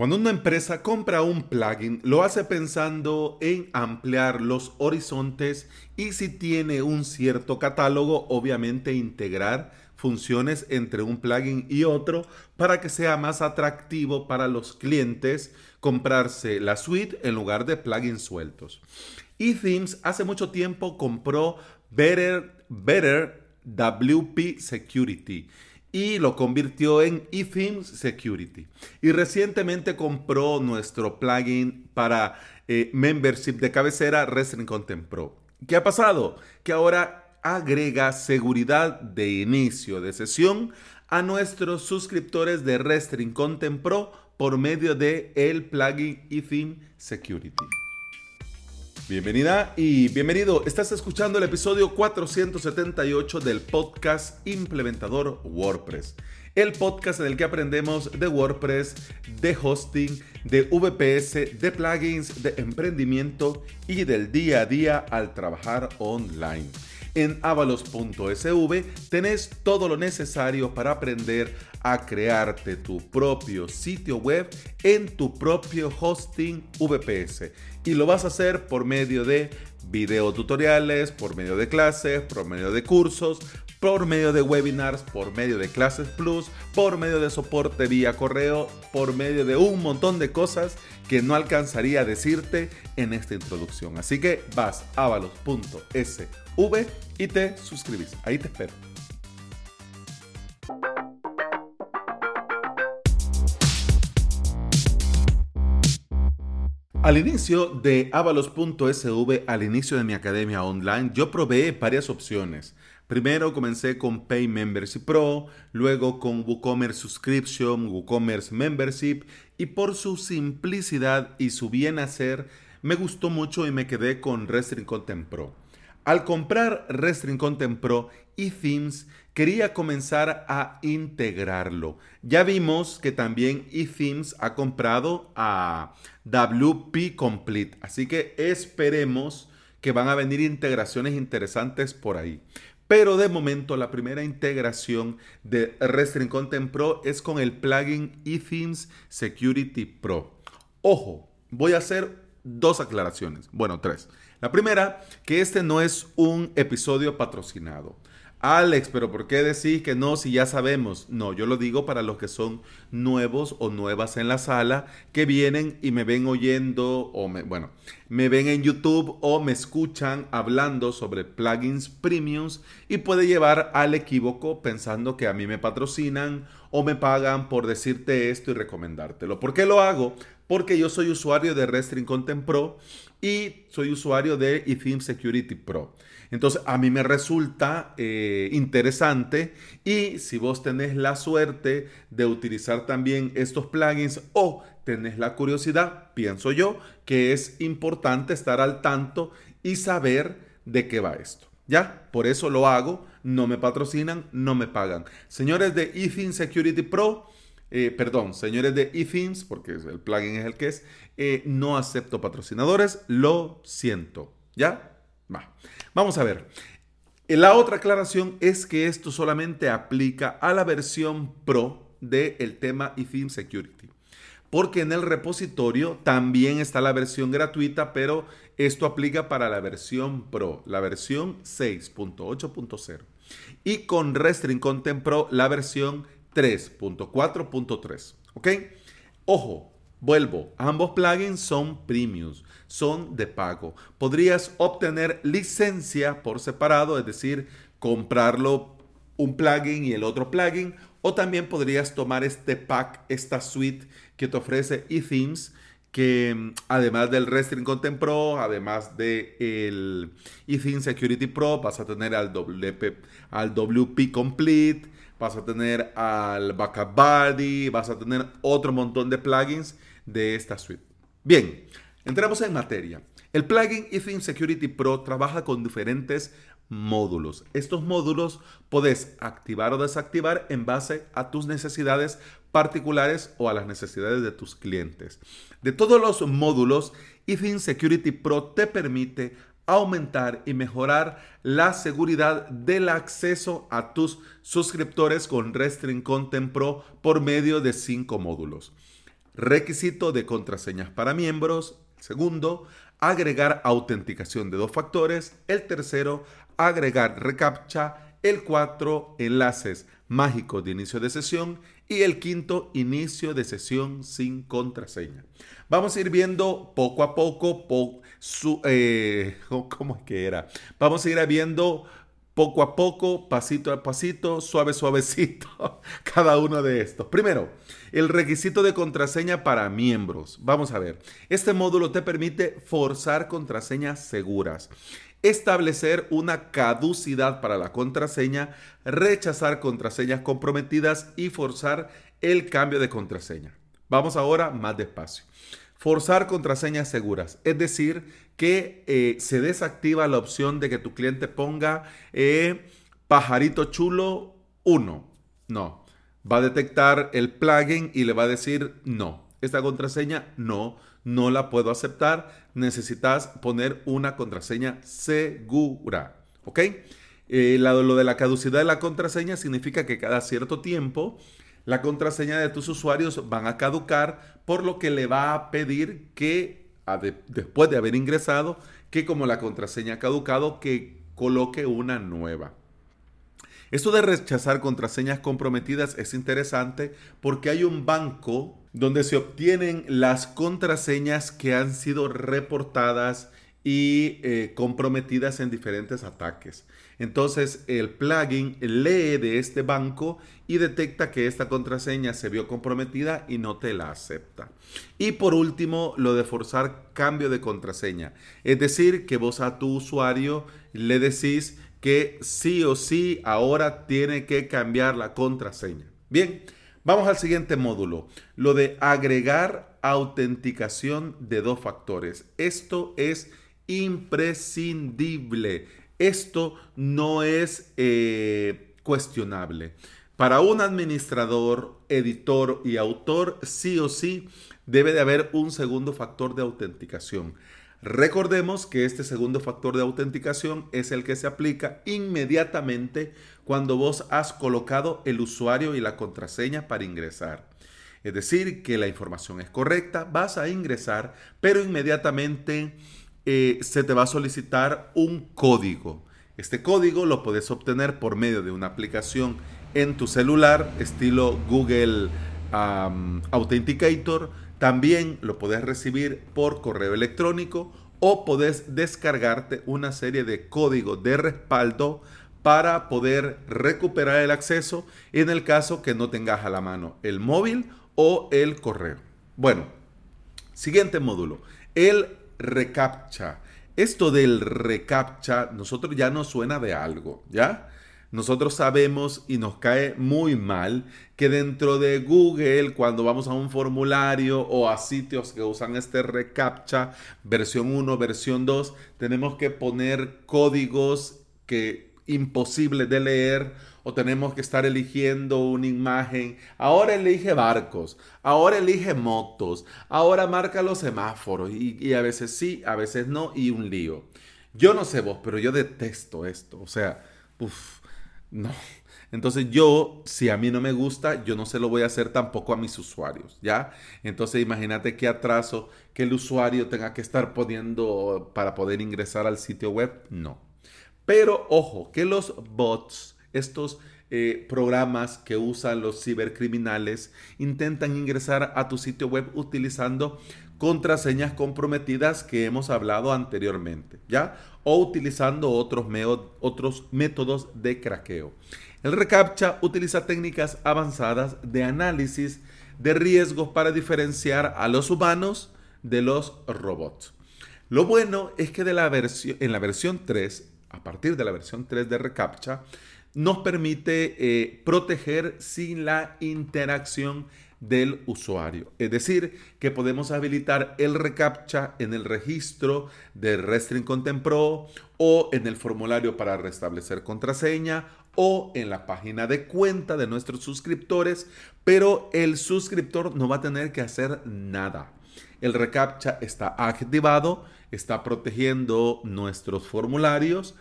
Cuando una empresa compra un plugin, lo hace pensando en ampliar los horizontes y si tiene un cierto catálogo, obviamente integrar funciones entre un plugin y otro para que sea más atractivo para los clientes comprarse la suite en lugar de plugins sueltos. eThemes hace mucho tiempo compró Better, Better WP Security y lo convirtió en eThemes Security. Y recientemente compró nuestro plugin para eh, membership de cabecera Wrestling Content Pro. ¿Qué ha pasado? Que ahora agrega seguridad de inicio de sesión a nuestros suscriptores de Wrestling Content Pro por medio de el plugin eTheme Security. Bienvenida y bienvenido. Estás escuchando el episodio 478 del podcast Implementador WordPress. El podcast en el que aprendemos de WordPress, de hosting, de VPS, de plugins, de emprendimiento y del día a día al trabajar online. En avalos.sv tenés todo lo necesario para aprender a crearte tu propio sitio web en tu propio hosting VPS. Y lo vas a hacer por medio de videotutoriales, por medio de clases, por medio de cursos, por medio de webinars, por medio de clases plus, por medio de soporte vía correo, por medio de un montón de cosas que no alcanzaría a decirte en esta introducción. Así que vas a avalos.sv y te suscribís. Ahí te espero. Al inicio de avalos.sv, al inicio de mi academia online, yo probé varias opciones. Primero comencé con Pay Membership Pro, luego con WooCommerce Subscription, WooCommerce Membership y por su simplicidad y su bien hacer me gustó mucho y me quedé con Restring Content Pro. Al comprar Restring Content Pro y Themes quería comenzar a integrarlo. Ya vimos que también eThemes ha comprado a WP Complete, así que esperemos que van a venir integraciones interesantes por ahí. Pero de momento la primera integración de Restring Content Pro es con el plugin eThemes Security Pro. Ojo, voy a hacer dos aclaraciones. Bueno, tres. La primera, que este no es un episodio patrocinado. Alex, pero ¿por qué decís que no si ya sabemos? No, yo lo digo para los que son nuevos o nuevas en la sala, que vienen y me ven oyendo o me, bueno, me ven en YouTube o me escuchan hablando sobre plugins premiums y puede llevar al equívoco pensando que a mí me patrocinan o me pagan por decirte esto y recomendártelo. ¿Por qué lo hago? Porque yo soy usuario de Restring Content Pro y soy usuario de eTheme Security Pro. Entonces, a mí me resulta eh, interesante y si vos tenés la suerte de utilizar también estos plugins o tenés la curiosidad, pienso yo, que es importante estar al tanto y saber de qué va esto. ¿Ya? Por eso lo hago, no me patrocinan, no me pagan. Señores de eTheme Security Pro, eh, perdón, señores de eThemes, porque el plugin es el que es, eh, no acepto patrocinadores, lo siento. ¿Ya? Va. Vamos a ver. La otra aclaración es que esto solamente aplica a la versión Pro del tema eTheme Security. Porque en el repositorio también está la versión gratuita, pero esto aplica para la versión Pro, la versión 6.8.0. Y con Restring Content Pro, la versión 3.4.3. ¿Ok? Ojo, vuelvo, ambos plugins son premiums son de pago. Podrías obtener licencia por separado, es decir, comprarlo un plugin y el otro plugin, o también podrías tomar este pack, esta suite que te ofrece eThemes, que mm, además del Restring Content Pro, además del el eThemes Security Pro, vas a tener al WP, Complete, vas a tener al Backup Body, vas a tener otro montón de plugins de esta suite. Bien, Entramos en materia. El plugin eTheme Security Pro trabaja con diferentes módulos. Estos módulos puedes activar o desactivar en base a tus necesidades particulares o a las necesidades de tus clientes. De todos los módulos, eTheme Security Pro te permite aumentar y mejorar la seguridad del acceso a tus suscriptores con Restring Content Pro por medio de cinco módulos. requisito de contraseñas para miembros. segundo, agregar autenticación de dos factores. El tercero, agregar reCAPTCHA. El cuatro, enlaces mágicos de inicio de sesión. Y el quinto, inicio de sesión sin contraseña. Vamos a ir viendo poco a poco, su, eh, ¿cómo es que era? Vamos a ir viendo poco a poco, pasito a pasito, suave, suavecito, cada uno de estos. Primero, el requisito de contraseña para miembros. Vamos a ver, este módulo te permite forzar contraseñas seguras, establecer una caducidad para la contraseña, rechazar contraseñas comprometidas y forzar el cambio de contraseña. Vamos ahora más despacio. Forzar contraseñas seguras, es decir, que eh, se desactiva la opción de que tu cliente ponga eh, pajarito chulo 1. No, va a detectar el plugin y le va a decir no. Esta contraseña no, no la puedo aceptar. Necesitas poner una contraseña segura. ¿Ok? Eh, lo de la caducidad de la contraseña significa que cada cierto tiempo la contraseña de tus usuarios van a caducar, por lo que le va a pedir que, después de haber ingresado, que como la contraseña ha caducado, que coloque una nueva. Esto de rechazar contraseñas comprometidas es interesante porque hay un banco donde se obtienen las contraseñas que han sido reportadas y eh, comprometidas en diferentes ataques. Entonces el plugin lee de este banco y detecta que esta contraseña se vio comprometida y no te la acepta. Y por último, lo de forzar cambio de contraseña. Es decir, que vos a tu usuario le decís que sí o sí ahora tiene que cambiar la contraseña. Bien, vamos al siguiente módulo. Lo de agregar autenticación de dos factores. Esto es imprescindible esto no es eh, cuestionable. Para un administrador, editor y autor, sí o sí debe de haber un segundo factor de autenticación. Recordemos que este segundo factor de autenticación es el que se aplica inmediatamente cuando vos has colocado el usuario y la contraseña para ingresar. Es decir, que la información es correcta, vas a ingresar, pero inmediatamente eh, se te va a solicitar un código. Este código lo puedes obtener por medio de una aplicación en tu celular, estilo Google Authenticator. También lo puedes recibir por correo electrónico o puedes descargarte una serie de códigos de respaldo para poder recuperar el acceso en el caso que no tengas a la mano el móvil o el correo. Bueno, siguiente módulo, el reCAPTCHA. Esto del reCAPTCHA, nosotros ya nos suena de algo, ¿ya? Nosotros sabemos y nos cae muy mal que dentro de Google, cuando vamos a un formulario o a sitios que usan este reCAPTCHA, versión 1, versión 2, tenemos que poner códigos que imposibles de leer o tenemos que estar eligiendo una imagen. Ahora elige barcos, ahora elige motos, ahora marca los semáforos y, a veces sí, a veces no y un lío. Yo no sé vos, pero yo detesto esto. O sea, uff, no. Entonces yo, si a mí no me gusta, yo no se lo voy a hacer tampoco a mis usuarios, ¿ya? Entonces imagínate qué atraso que el usuario tenga que estar poniendo para poder ingresar al sitio web. No. Pero ojo, que los bots estos eh, programas que usan los cibercriminales intentan ingresar a tu sitio web utilizando contraseñas comprometidas que hemos hablado anteriormente, ¿ya? O utilizando otros, otros métodos de craqueo. El reCAPTCHA utiliza técnicas avanzadas de análisis de riesgos para diferenciar a los humanos de los robots. Lo bueno es que de la en la versión 3, a partir de la versión 3 de reCAPTCHA, nos permite eh, proteger sin la interacción del usuario. Es decir, que podemos habilitar el reCAPTCHA en el registro de Restring Content Pro o en el formulario para restablecer contraseña o en la página de cuenta de nuestros suscriptores, pero el suscriptor no va a tener que hacer nada. El reCAPTCHA está activado, está protegiendo nuestros formularios,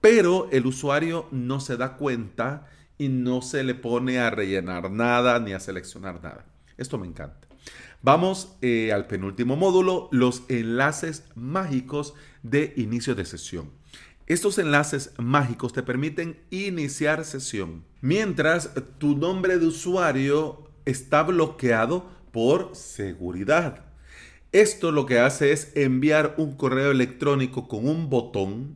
pero el usuario no se da cuenta y no se le pone a rellenar nada ni a seleccionar nada. Esto me encanta. Vamos eh, al penúltimo módulo, los enlaces mágicos de inicio de sesión. Estos enlaces mágicos te permiten iniciar sesión mientras tu nombre de usuario está bloqueado por seguridad. Esto lo que hace es enviar un correo electrónico con un botón,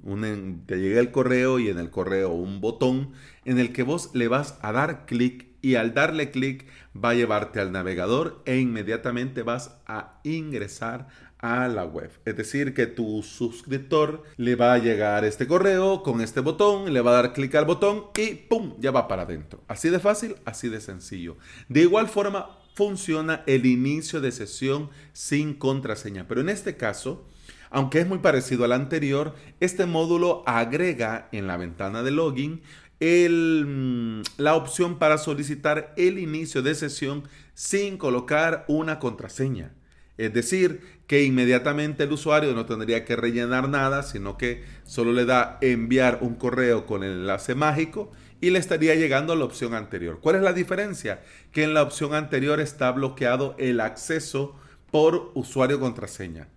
te llega el correo y en el correo un botón en el que vos le vas a dar clic y al darle clic va a llevarte al navegador e inmediatamente vas a ingresar a la web. Es decir, que tu suscriptor le va a llegar este correo con este botón, le va a dar clic al botón y ¡pum! ya va para adentro. Así de fácil, así de sencillo. De igual forma funciona el inicio de sesión sin contraseña, pero en este caso... Aunque es muy parecido al anterior, este módulo agrega en la ventana de login mm, la opción para solicitar el inicio de sesión sin colocar una contraseña. Es decir, que inmediatamente el usuario no tendría que rellenar nada, sino que solo le da enviar un correo con el enlace mágico y le estaría llegando a la opción anterior. ¿Cuál es la diferencia? Que en la opción anterior está bloqueado el acceso por usuario contraseña.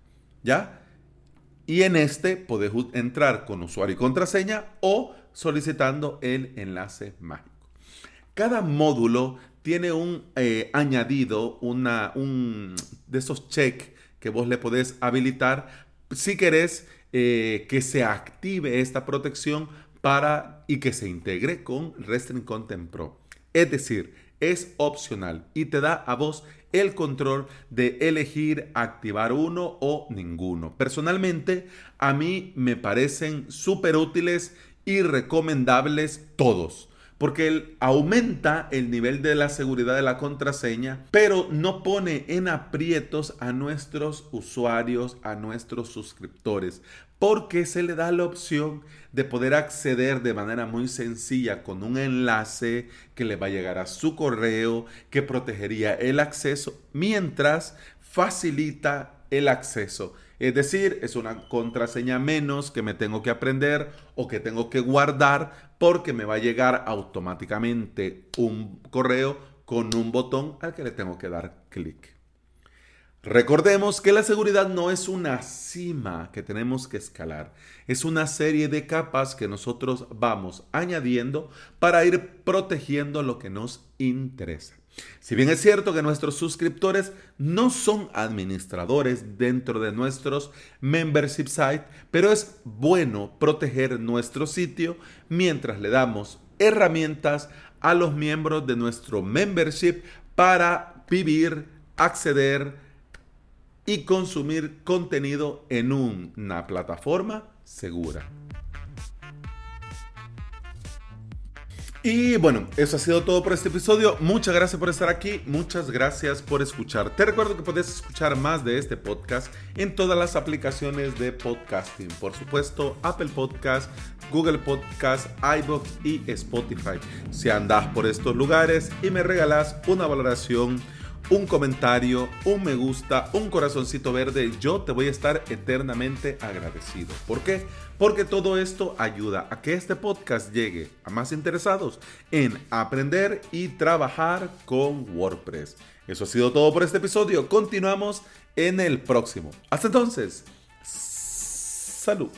¿Ya? Y en este podés entrar con usuario y contraseña o solicitando el enlace mágico. Cada módulo tiene un eh, añadido, una, un de esos check que vos le podés habilitar si querés eh, que se active esta protección para y que se integre con Restring Content Pro. Es decir, es opcional y te da a vos el control de elegir activar uno o ninguno. Personalmente, a mí me parecen súper útiles y recomendables todos. Porque él aumenta el nivel de la seguridad de la contraseña, pero no pone en aprietos a nuestros usuarios, a nuestros suscriptores, porque se le da la opción de poder acceder de manera muy sencilla con un enlace que le va a llegar a su correo, que protegería el acceso, mientras facilita el acceso es decir, es una contraseña menos que me tengo que aprender o que tengo que guardar porque me va a llegar automáticamente un correo con un botón al que le tengo que dar clic. Recordemos que la seguridad no es una cima que tenemos que escalar, es una serie de capas que nosotros vamos añadiendo para ir protegiendo lo que nos interesa. Si bien es cierto que nuestros suscriptores no son administradores dentro de nuestros membership site, pero es bueno proteger nuestro sitio mientras le damos herramientas a los miembros de nuestro membership para vivir, acceder y consumir contenido en una plataforma segura. Y bueno, eso ha sido todo por este episodio. Muchas gracias por estar aquí. Muchas gracias por escuchar. Te recuerdo que puedes escuchar más de este podcast en todas las aplicaciones de podcasting. Por supuesto, Apple Podcast, Google Podcast, iBook y Spotify. Si andas por estos lugares y me regalas una valoración un comentario, un me gusta, un corazoncito verde, yo te voy a estar eternamente agradecido. ¿Por qué? Porque todo esto ayuda a que este podcast llegue a más interesados en aprender y trabajar con WordPress. Eso ha sido todo por este episodio. Continuamos en el próximo. Hasta entonces. Salud.